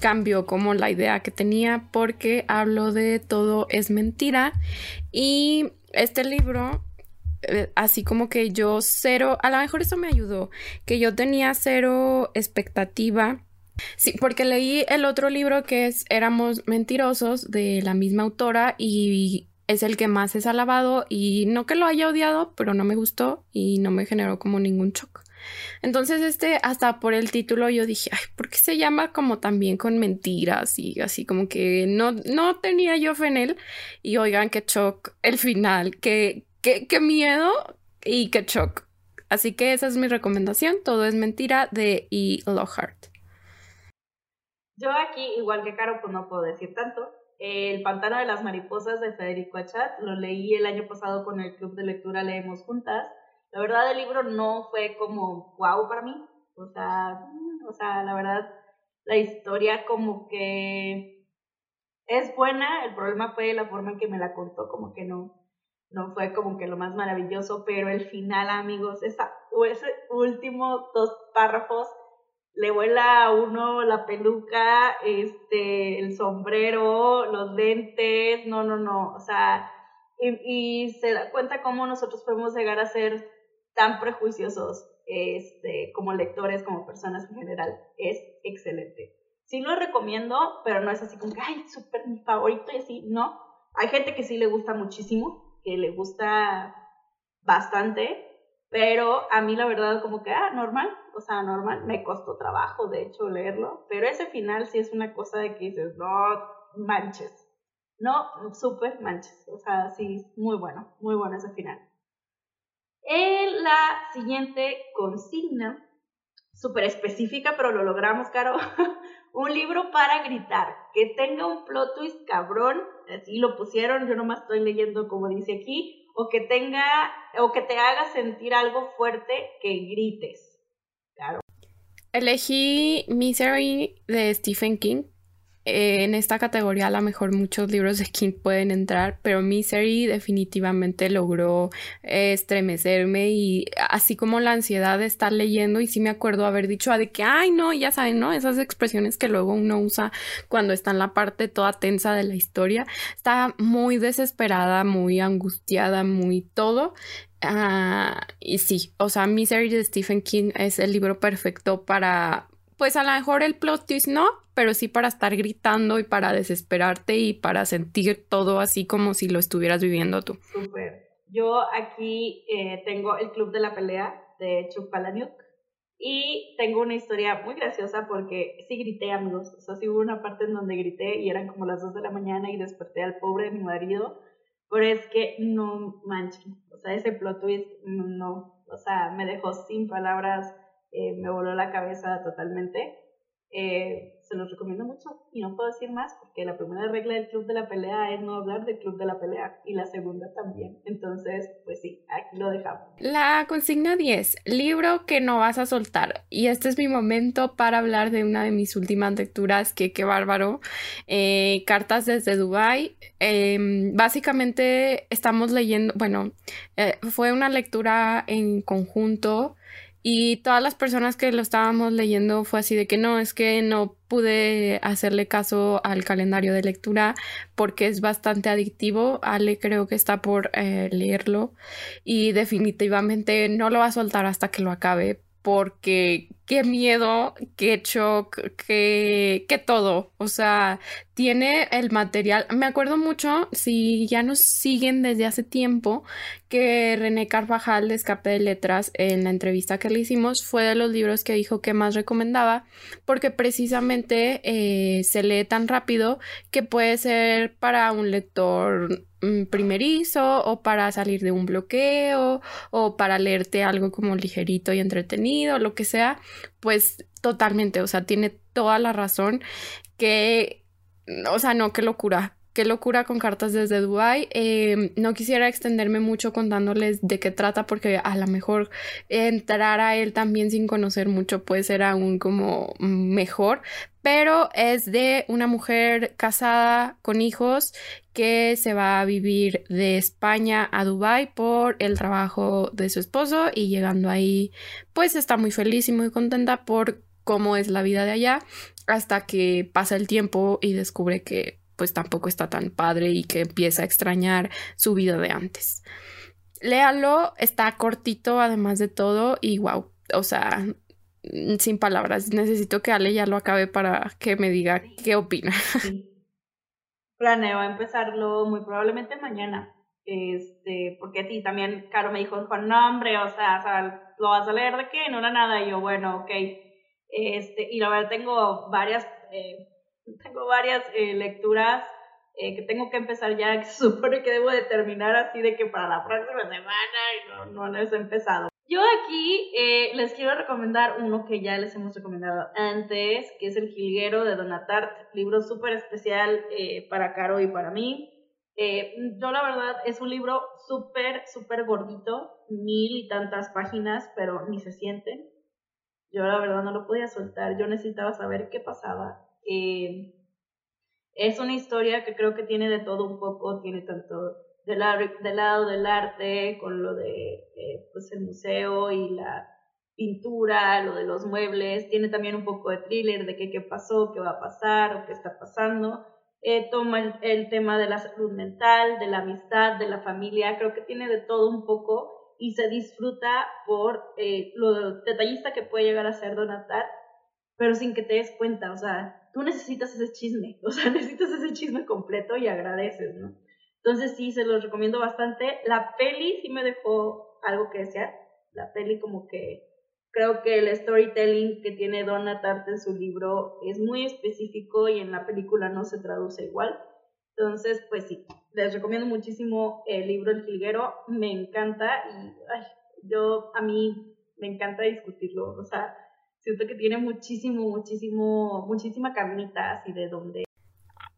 cambió como la idea que tenía porque hablo de todo es mentira y este libro eh, así como que yo cero, a lo mejor eso me ayudó, que yo tenía cero expectativa Sí, porque leí el otro libro que es Éramos mentirosos de la misma autora y es el que más es alabado y no que lo haya odiado, pero no me gustó y no me generó como ningún shock. Entonces este, hasta por el título yo dije, ay, ¿por qué se llama como también con mentiras? Y así como que no, no tenía yo fe en él. Y oigan, qué shock el final, qué, qué, qué miedo y qué shock. Así que esa es mi recomendación, Todo es mentira de E. Lockhart. Yo aquí, igual que Caro, pues no puedo decir tanto. El Pantano de las Mariposas de Federico Achat lo leí el año pasado con el club de lectura Leemos Juntas. La verdad, el libro no fue como wow para mí. O sea, o sea, la verdad, la historia como que es buena. El problema fue la forma en que me la contó, como que no, no fue como que lo más maravilloso, pero el final, amigos, esa, ese último dos párrafos le vuela a uno la peluca, este, el sombrero, los lentes, no, no, no, o sea, y, se da cuenta cómo nosotros podemos llegar a ser tan prejuiciosos este, como lectores, como personas en general. Es excelente. Sí lo recomiendo, pero no es así como que, ay, súper mi favorito y así, no. Hay gente que sí le gusta muchísimo, que le gusta bastante, pero a mí la verdad como que, ah, normal, o sea, normal, me costó trabajo de hecho leerlo, pero ese final sí es una cosa de que dices, no manches, no, súper manches, o sea, sí, muy bueno, muy bueno ese final. En la siguiente consigna, súper específica, pero lo logramos, Caro, un libro para gritar, que tenga un plot twist cabrón, así lo pusieron, yo nomás estoy leyendo como dice aquí, o que tenga o que te haga sentir algo fuerte que grites. Claro. Elegí Misery de Stephen King eh, en esta categoría a lo mejor muchos libros de King pueden entrar, pero Misery definitivamente logró eh, estremecerme y así como la ansiedad de estar leyendo y sí me acuerdo haber dicho de que, ay no, ya saben, ¿no? Esas expresiones que luego uno usa cuando está en la parte toda tensa de la historia. Está muy desesperada, muy angustiada, muy todo. Ah, y sí, o sea, Misery de Stephen King es el libro perfecto para, pues a lo mejor el plot twist no, pero sí para estar gritando y para desesperarte y para sentir todo así como si lo estuvieras viviendo tú. Súper. Yo aquí eh, tengo el Club de la Pelea de Chuck Palahniuk y tengo una historia muy graciosa porque sí grité, amigos. O sea, sí hubo una parte en donde grité y eran como las 2 de la mañana y desperté al pobre de mi marido. Pero es que no manchen. O sea, ese plot twist no. O sea, me dejó sin palabras eh, me voló la cabeza totalmente. Eh, se los recomiendo mucho y no puedo decir más porque la primera regla del club de la pelea es no hablar del club de la pelea y la segunda también. Entonces, pues sí, aquí lo dejamos. La consigna 10, libro que no vas a soltar. Y este es mi momento para hablar de una de mis últimas lecturas, que qué bárbaro, eh, Cartas desde Dubai. Em, básicamente estamos leyendo, bueno, fue una lectura en conjunto y todas las personas que lo estábamos leyendo fue así de que no, es que no pude hacerle caso al calendario de lectura porque es bastante adictivo. Ale creo que está por eh, leerlo y definitivamente no lo va a soltar hasta que lo acabe porque qué miedo, qué shock, qué, qué todo. O sea, tiene el material. Me acuerdo mucho, si ya nos siguen desde hace tiempo, que René Carvajal de Escape de Letras, en la entrevista que le hicimos, fue de los libros que dijo que más recomendaba, porque precisamente eh, se lee tan rápido que puede ser para un lector primerizo o para salir de un bloqueo o para leerte algo como ligerito y entretenido, lo que sea, pues totalmente, o sea, tiene toda la razón que o sea, no, qué locura. Qué locura con cartas desde Dubai. Em, no quisiera extenderme mucho contándoles de qué trata porque a lo mejor entrar a él también sin conocer mucho puede ser aún como mejor. Pero es de una mujer casada con hijos que se va a vivir de España a Dubai por el trabajo de su esposo y llegando ahí pues está muy feliz y muy contenta por cómo es la vida de allá hasta que pasa el tiempo y descubre que pues tampoco está tan padre y que empieza a extrañar su vida de antes. Léalo, está cortito además de todo y wow, o sea, sin palabras, necesito que Ale ya lo acabe para que me diga qué opina. Planeo empezarlo muy probablemente mañana. Este, porque a ti también, Caro me dijo, no hombre, o sea, o sea, ¿lo vas a leer de qué? No era nada. Y yo, bueno, ok este, y la verdad tengo varias, eh, tengo varias eh, lecturas eh, que tengo que empezar ya, que se supone que debo de terminar así de que para la próxima semana y no, no les he empezado. Yo aquí les quiero recomendar uno que ya les hemos recomendado antes, que es El Jilguero de Donatart, libro súper especial para Caro y para mí. yo la verdad es un libro súper, súper gordito, mil y tantas páginas, pero ni se sienten. Yo la verdad no lo podía soltar, yo necesitaba saber qué pasaba. Eh, es una historia que creo que tiene de todo un poco, tiene tanto del, del lado del arte, con lo de eh, pues el museo y la pintura, lo de los muebles, tiene también un poco de thriller de qué, qué pasó, qué va a pasar o qué está pasando. Eh, toma el, tema de la salud mental, de la amistad, de la familia, creo que tiene de todo un poco y se disfruta por eh, lo detallista que puede llegar a ser Donatar, pero sin que te des cuenta, o sea, tú necesitas ese chisme, o sea, necesitas ese chisme completo y agradeces, ¿no? Entonces sí, se los recomiendo bastante. La peli sí me dejó algo que desear, la peli como que creo que el storytelling que tiene Donna en su libro es muy específico y en la película no se traduce igual. Entonces, pues sí, les recomiendo muchísimo el libro El Jilguero, me encanta y ay, yo a mí me encanta discutirlo, o sea, siento que tiene muchísimo, muchísimo, muchísima carnita así de donde...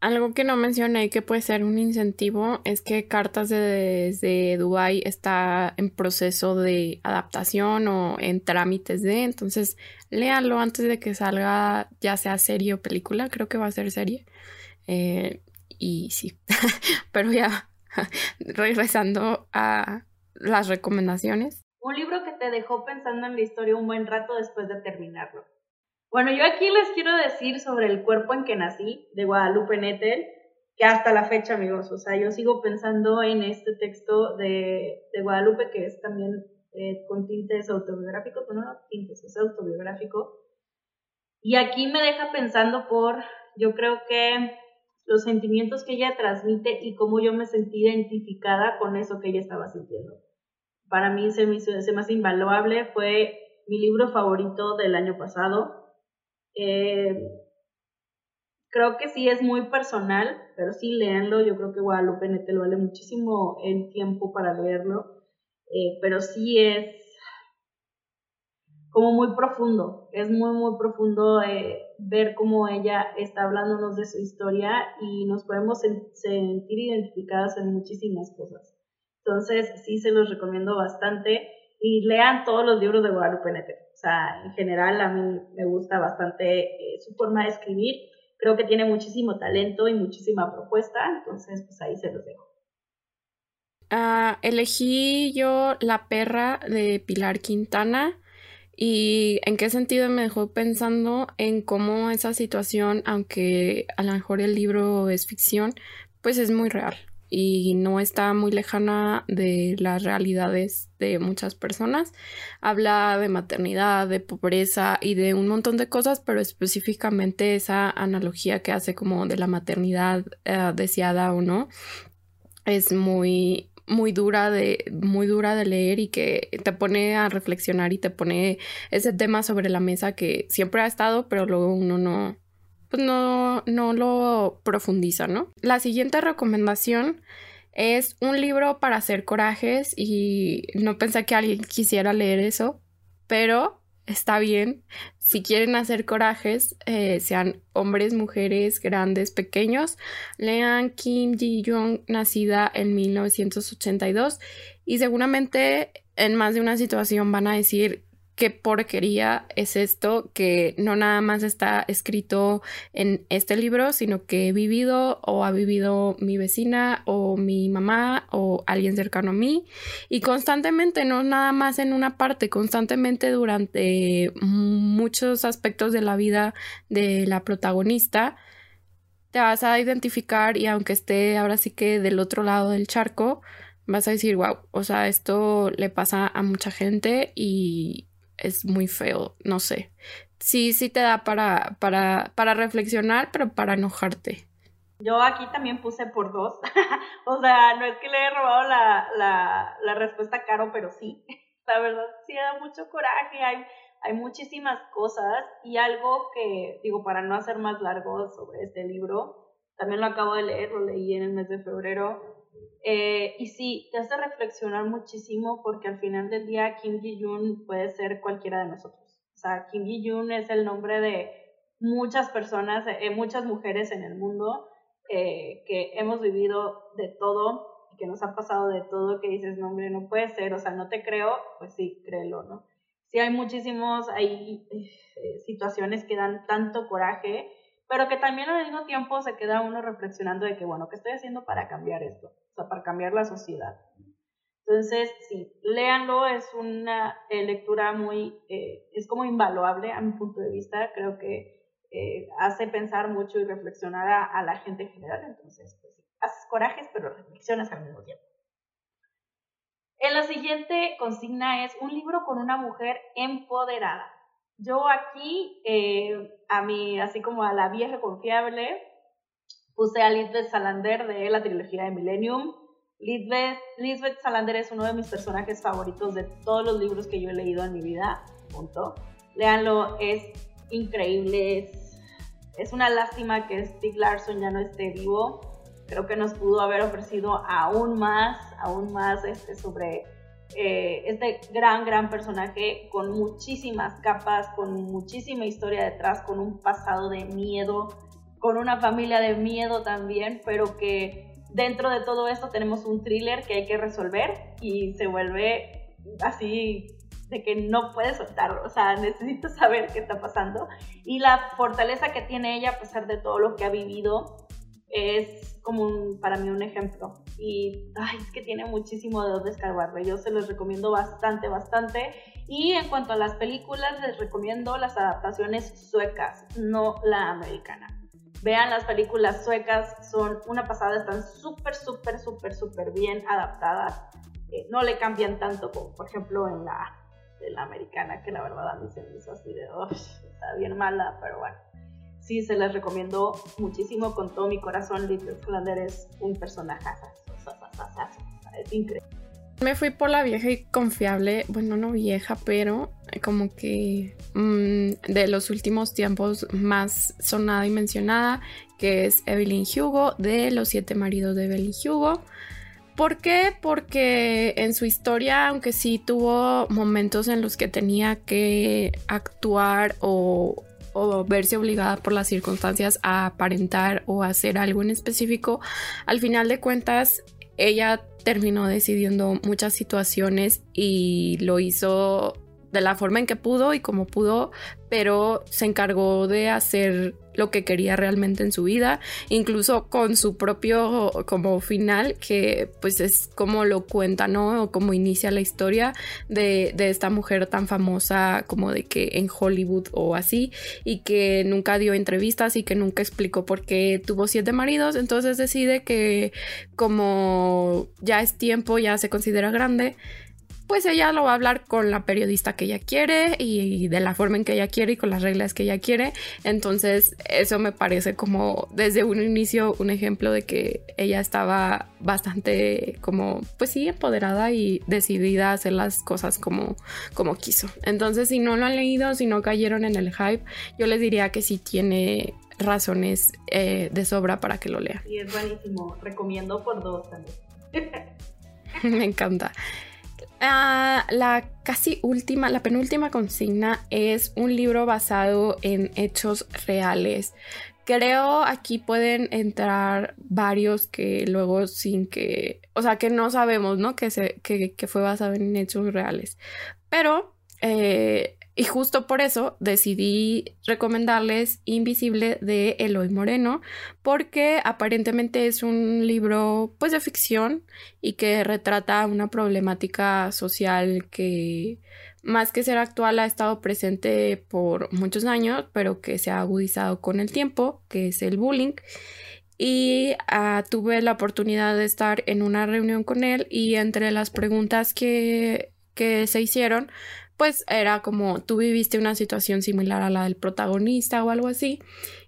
Algo que no mencioné que puede ser un incentivo es que Cartas desde Dubai está en proceso de adaptación o en trámites de, entonces léalo antes de que salga ya sea serie o película, creo que va a ser serie. Eh, y sí, pero ya regresando a las recomendaciones. Un libro que te dejó pensando en la historia un buen rato después de terminarlo. Bueno, yo aquí les quiero decir sobre el cuerpo en que nací, de Guadalupe Nettel, que hasta la fecha, amigos, o sea, yo sigo pensando en este texto de, Guadalupe, que es también eh, con tintes autobiográficos, bueno, no tintes, es autobiográfico. Y aquí me deja pensando por, yo creo que los sentimientos que ella transmite y cómo yo me sentí identificada con eso que ella estaba sintiendo. Para mí se me hizo más invaluable, fue mi libro favorito del año pasado. Eh, creo que sí es muy personal, pero sí léanlo. Yo creo que Guadalupe Nettel vale muchísimo el tiempo para leerlo, eh, pero sí es como muy profundo, es muy, muy profundo eh, ver cómo ella está hablándonos de su historia y nos podemos sentir identificadas en muchísimas cosas. Entonces, sí se los recomiendo bastante y lean todos los libros de Guadalupe Nettel. En general a mí me gusta bastante eh, su forma de escribir. Creo que tiene muchísimo talento y muchísima propuesta, entonces pues ahí se los dejo. Ah, elegí yo La perra de Pilar Quintana y en qué sentido me dejó pensando en cómo esa situación, aunque a lo mejor el libro es ficción, pues es muy real. Y no está muy lejana de las realidades de muchas personas. Habla de maternidad, de pobreza y de un montón de cosas, pero específicamente esa analogía que hace como de la maternidad eh, deseada o no es muy muy dura de muy dura de leer y que te pone a reflexionar y te pone ese tema sobre la mesa que siempre ha estado, pero luego uno no pues no no lo profundiza, ¿no? La siguiente recomendación es un libro para hacer corajes y no pensé que alguien quisiera leer eso, pero está bien. Si quieren hacer corajes, eh, sean hombres, mujeres, grandes, pequeños, lean Kim Ji-young, nacida en 1982, y seguramente en más de una situación van a decir qué porquería es esto que no nada más está escrito en este libro, sino que he vivido o ha vivido mi vecina o mi mamá o alguien cercano a mí. Y constantemente, no nada más en una parte, constantemente durante muchos aspectos de la vida de la protagonista, te vas a identificar y aunque esté ahora sí que del otro lado del charco, vas a decir, wow, o sea, esto le pasa a mucha gente y es muy feo, no sé. Sí, sí te da para, para, para reflexionar, pero para enojarte. Yo aquí también puse por dos. o sea, no es que le haya robado la, la, la respuesta caro, pero sí. la verdad, sí da mucho coraje. Hay, hay muchísimas cosas y algo que, digo, para no hacer más largo sobre este libro, también lo acabo de leer, lo leí en el mes de febrero eh, y sí, te hace reflexionar muchísimo porque al final del día Kim Ji-yoon puede ser cualquiera de nosotros. O sea, Kim Ji-yoon es el nombre de muchas personas, eh, muchas mujeres en el mundo eh, que hemos vivido de todo que nos ha pasado de todo, que dices, no, hombre, no puede ser, o sea, no te creo, pues sí, créelo, ¿no? Sí, hay muchísimos, hay situaciones que dan tanto coraje pero que también al mismo tiempo se queda uno reflexionando de que, bueno, ¿qué estoy haciendo para cambiar esto? O sea, para cambiar la sociedad. Entonces, sí, léanlo, es una eh, lectura muy, eh, es como invaluable a mi punto de vista, creo que eh, hace pensar mucho y reflexionar a, la gente en general, entonces, pues sí, haces corajes, pero reflexionas al mismo tiempo. En la siguiente consigna es un libro con una mujer empoderada. Yo aquí, a mí, así como a la vieja confiable, Puse a Lisbeth Salander de la trilogía de Millennium. Lisbeth, Lisbeth Salander es uno de mis personajes favoritos de todos los libros que yo he leído en mi vida. Punto. Léanlo, es increíble. Es, es una lástima que Steve Larson ya no esté vivo. Creo que nos pudo haber ofrecido aún más, aún más este, sobre eh, este gran, gran personaje con muchísimas capas, con muchísima historia detrás, con un pasado de miedo, con una familia de miedo también, pero que dentro de todo esto tenemos un thriller que hay que resolver y se vuelve así de que no puedes soltarlo, o sea, necesito saber qué está pasando. Y la fortaleza que tiene ella a pesar de todo lo que ha vivido es como para mí un ejemplo. Y ay, es que tiene muchísimo de dónde escarbarle. Yo se los recomiendo bastante, bastante. Y en cuanto a las películas, les recomiendo las adaptaciones suecas, no la americana. Vean las películas suecas, son una pasada, están súper, súper, súper, súper bien adaptadas. Eh, no le cambian tanto como, por ejemplo, en la, la americana, que la verdad a mí se me hizo así de, está bien mala, pero bueno. Sí, se las recomiendo muchísimo con todo mi corazón. Little Flander es un personaje, es increíble. Me fui por la vieja y confiable, bueno, no vieja, pero como que mm, de los últimos tiempos más sonada y mencionada, que es Evelyn Hugo, de Los siete maridos de Evelyn Hugo. ¿Por qué? Porque en su historia, aunque sí tuvo momentos en los que tenía que actuar o, o verse obligada por las circunstancias a aparentar o hacer algo en específico, al final de cuentas ella terminó decidiendo muchas situaciones y lo hizo de la forma en que pudo y como pudo, pero se encargó de hacer lo que quería realmente en su vida, incluso con su propio como final, que pues es como lo cuenta, ¿no? O como inicia la historia de, de, esta mujer tan famosa como de que en Hollywood o así, y que nunca dio entrevistas y que nunca explicó por qué tuvo siete maridos, entonces decide que como ya es tiempo, ya se considera grande, pues ella lo va a hablar con la periodista que ella quiere y de la forma en que ella quiere y con las reglas que ella quiere. Entonces eso me parece como desde un inicio un ejemplo de que ella estaba bastante como pues sí empoderada y decidida a hacer las cosas como, como quiso. Entonces si no lo han leído, si no cayeron en el hype, yo les diría que sí tiene razones eh, de sobra para que lo lean. Y es buenísimo, recomiendo por dos también. me encanta. Ah, la casi última, la penúltima consigna es un libro basado en hechos reales. Creo aquí pueden entrar varios que luego sin que, o sea, que no sabemos, ¿no? Que, se, que, que fue basado en hechos reales. Pero eh, y justo por eso decidí recomendarles Invisible de Eloy Moreno, porque aparentemente es un libro pues de ficción y que retrata una problemática social que más que ser actual ha estado presente por muchos años, pero que se ha agudizado con el tiempo, que es el bullying. Y ah, tuve la oportunidad de estar en una reunión con él y entre las preguntas que, que se hicieron pues era como tú viviste una situación similar a la del protagonista o algo así.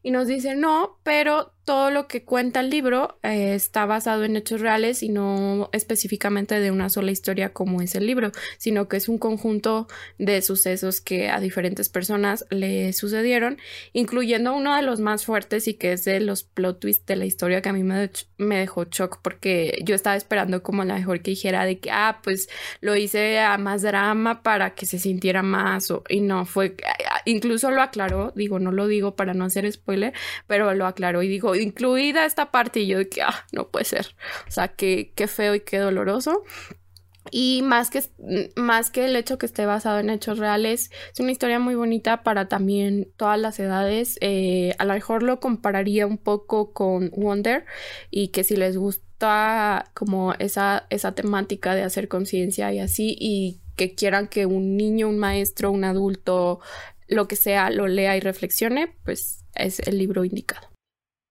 Y nos dice no, pero todo lo que cuenta el libro eh, está basado en hechos reales y no específicamente de una sola historia como es el libro, sino que es un conjunto de sucesos que a diferentes personas le sucedieron, incluyendo uno de los más fuertes y que es de los plot twists de la historia que a mí me, me dejó shock porque yo estaba esperando como la mejor que dijera de que, ah, pues lo hice a más drama para que se sintiera más o, y no, fue, incluso lo aclaró, digo, no lo digo para no hacer spoiler, pero lo aclaró y dijo, incluida esta parte y yo de que, ah, no puede ser. O sea, qué, qué feo y qué doloroso. Y más que, más que el hecho que esté basado en hechos reales, es una historia muy bonita para también todas las edades. Eh, a lo mejor lo compararía un poco con Wonder y que si les gusta como esa, esa temática de hacer conciencia y así y que quieran que un niño, un maestro, un adulto, lo que sea, lo lea y reflexione, pues es el libro indicado.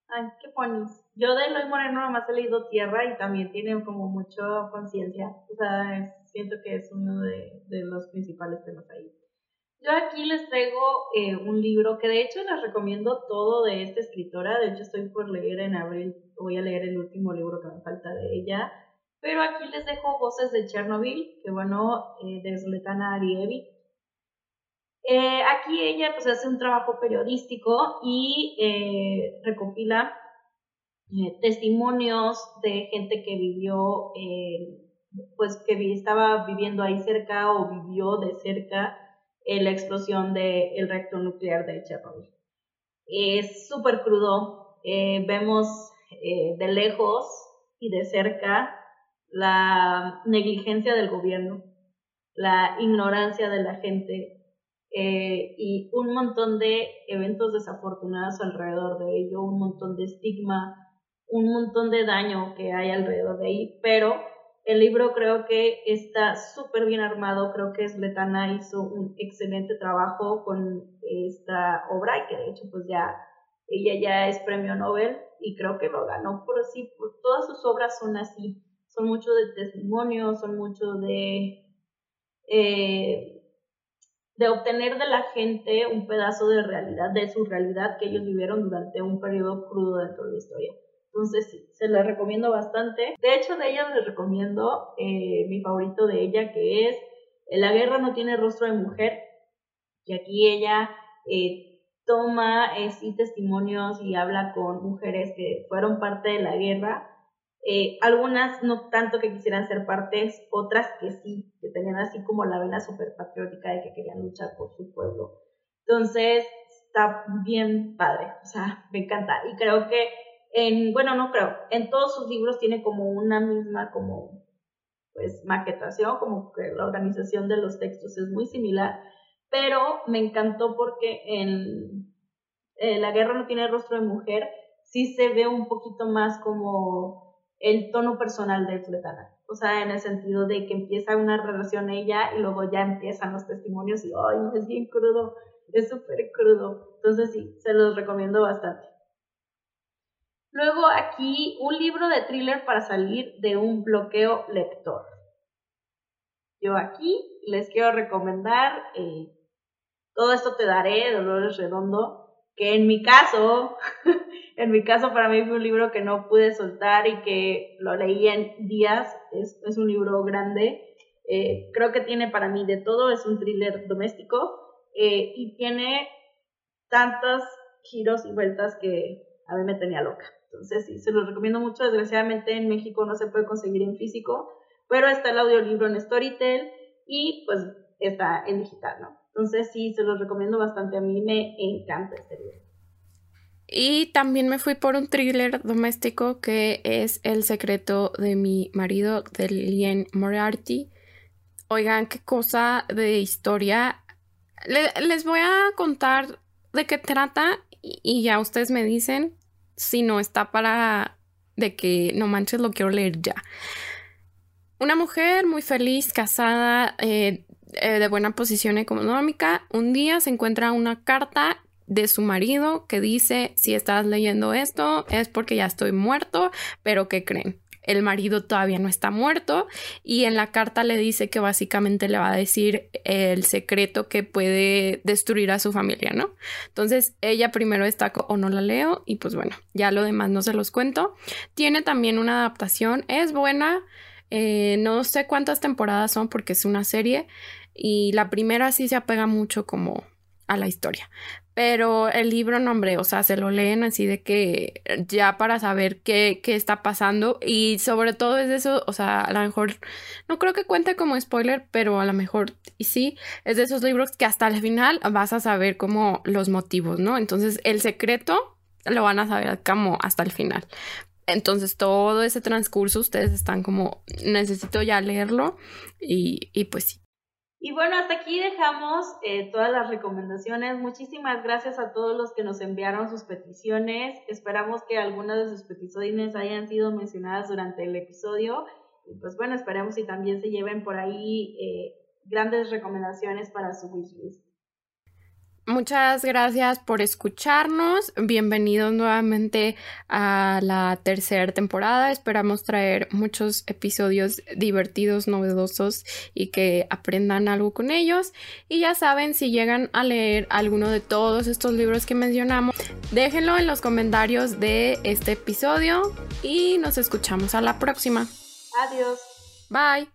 Ay, qué ponis. Yo de Eloy Moreno nomás he leído Tierra y también tiene como mucha conciencia. O sea, siento que es uno de, los principales temas ahí. Yo aquí les traigo eh, un libro que de hecho les recomiendo todo de esta escritora. De hecho, estoy por leer en abril, voy a leer el último libro que me falta de ella. Pero aquí les dejo Voces de Chernobyl, que bueno, eh, de Zletana Arievi. Eh, aquí ella pues hace un trabajo periodístico y eh, recopila eh, testimonios de gente que vivió, pues que estaba viviendo ahí cerca o vivió de cerca la explosión del reactor nuclear de Chernobyl. Es súper crudo, vemos de lejos y de cerca la negligencia del gobierno, la ignorancia de la gente, eh, y un montón de eventos desafortunados alrededor de ello, un montón de estigma, un montón de daño que hay alrededor de ahí, pero el libro creo que está súper bien armado, creo que Sletana hizo un excelente trabajo con esta obra y que de hecho pues ya ella ya es premio Nobel y creo que lo ganó por así, por todas sus obras son así, son mucho de testimonio, son mucho de eh, de obtener de la gente un pedazo de realidad, de su realidad que ellos vivieron durante un periodo crudo dentro de la historia. Entonces sí, se la recomiendo bastante. De hecho, de ella les recomiendo eh, mi favorito de ella, que es La guerra no tiene rostro de mujer. Y aquí ella eh, toma eh, testimonios y habla con mujeres que fueron parte de la guerra eh, algunas no tanto que quisieran ser partes, otras que sí, que tenían así como la vena súper patriótica de que querían luchar por su pueblo. Entonces, está bien padre, o sea, me encanta. Y creo que en, bueno, no creo, en todos sus libros tiene como una misma, como, pues maquetación, como que la organización de los textos es muy similar, pero me encantó porque en eh, La guerra no tiene rostro de mujer sí se ve un poquito más como el tono personal de Fletana. O sea, en el sentido de que empieza una relación ella y luego ya empiezan los testimonios y, ay, no, es bien crudo, es súper crudo. Entonces sí, se los recomiendo bastante. Luego aquí un libro de thriller para salir de un bloqueo lector. Yo aquí les quiero recomendar eh, Todo esto te daré, Dolores Redondo, que en mi caso, en mi caso para mí fue un libro que no pude soltar y que lo leí en días, es, un libro grande, eh, creo que tiene para mí de todo, es un thriller doméstico eh, y tiene tantos giros y vueltas que a mí me tenía loca. Entonces, sí, se los recomiendo mucho. Desgraciadamente en México no se puede conseguir en físico, pero está el audiolibro en Storytel y pues está en digital, ¿no? Entonces, sí, se los recomiendo bastante. A mí me encanta este libro. Y también me fui por un thriller doméstico que es El secreto de mi marido de Lien Moriarty. Oigan, qué cosa de historia. les voy a contar de qué trata y ya ustedes me dicen si no está para de que no manches, lo quiero leer ya. Una mujer muy feliz, casada, eh, eh, de buena posición económica, un día se encuentra una carta de su marido que dice, si estás leyendo esto es porque ya estoy muerto, pero ¿qué creen? el marido todavía no está muerto y en la carta le dice que básicamente le va a decir el secreto que puede destruir a su familia, ¿no? Entonces ella primero está o no la leo y pues bueno, ya lo demás no se los cuento. Tiene también una adaptación, es buena, eh, no sé cuántas temporadas son porque es una serie y la primera sí se apega mucho como a la historia. Pero el libro, no, hombre, o sea, se lo leen así de que ya para saber qué, qué está pasando. Y sobre todo es de eso, o sea, a lo mejor, no creo que cuente como spoiler, pero a lo mejor sí, es de esos libros que hasta el final vas a saber como los motivos, ¿no? Entonces, el secreto lo van a saber como hasta el final. Entonces, todo ese transcurso ustedes están como, necesito ya leerlo y, y pues sí. Y bueno, hasta aquí dejamos eh, todas las recomendaciones. Muchísimas gracias a todos los que nos enviaron sus peticiones. Esperamos que algunas de sus peticiones hayan sido mencionadas durante el episodio. Y pues bueno, esperemos y también se lleven por ahí eh, grandes recomendaciones para su wishlist. Muchas gracias por escucharnos. Bienvenidos nuevamente a la tercera temporada. Esperamos traer muchos episodios divertidos, novedosos y que aprendan algo con ellos. Y ya saben, si llegan a leer alguno de todos estos libros que mencionamos, déjenlo en los comentarios de este episodio y nos escuchamos a la próxima. Adiós. Bye.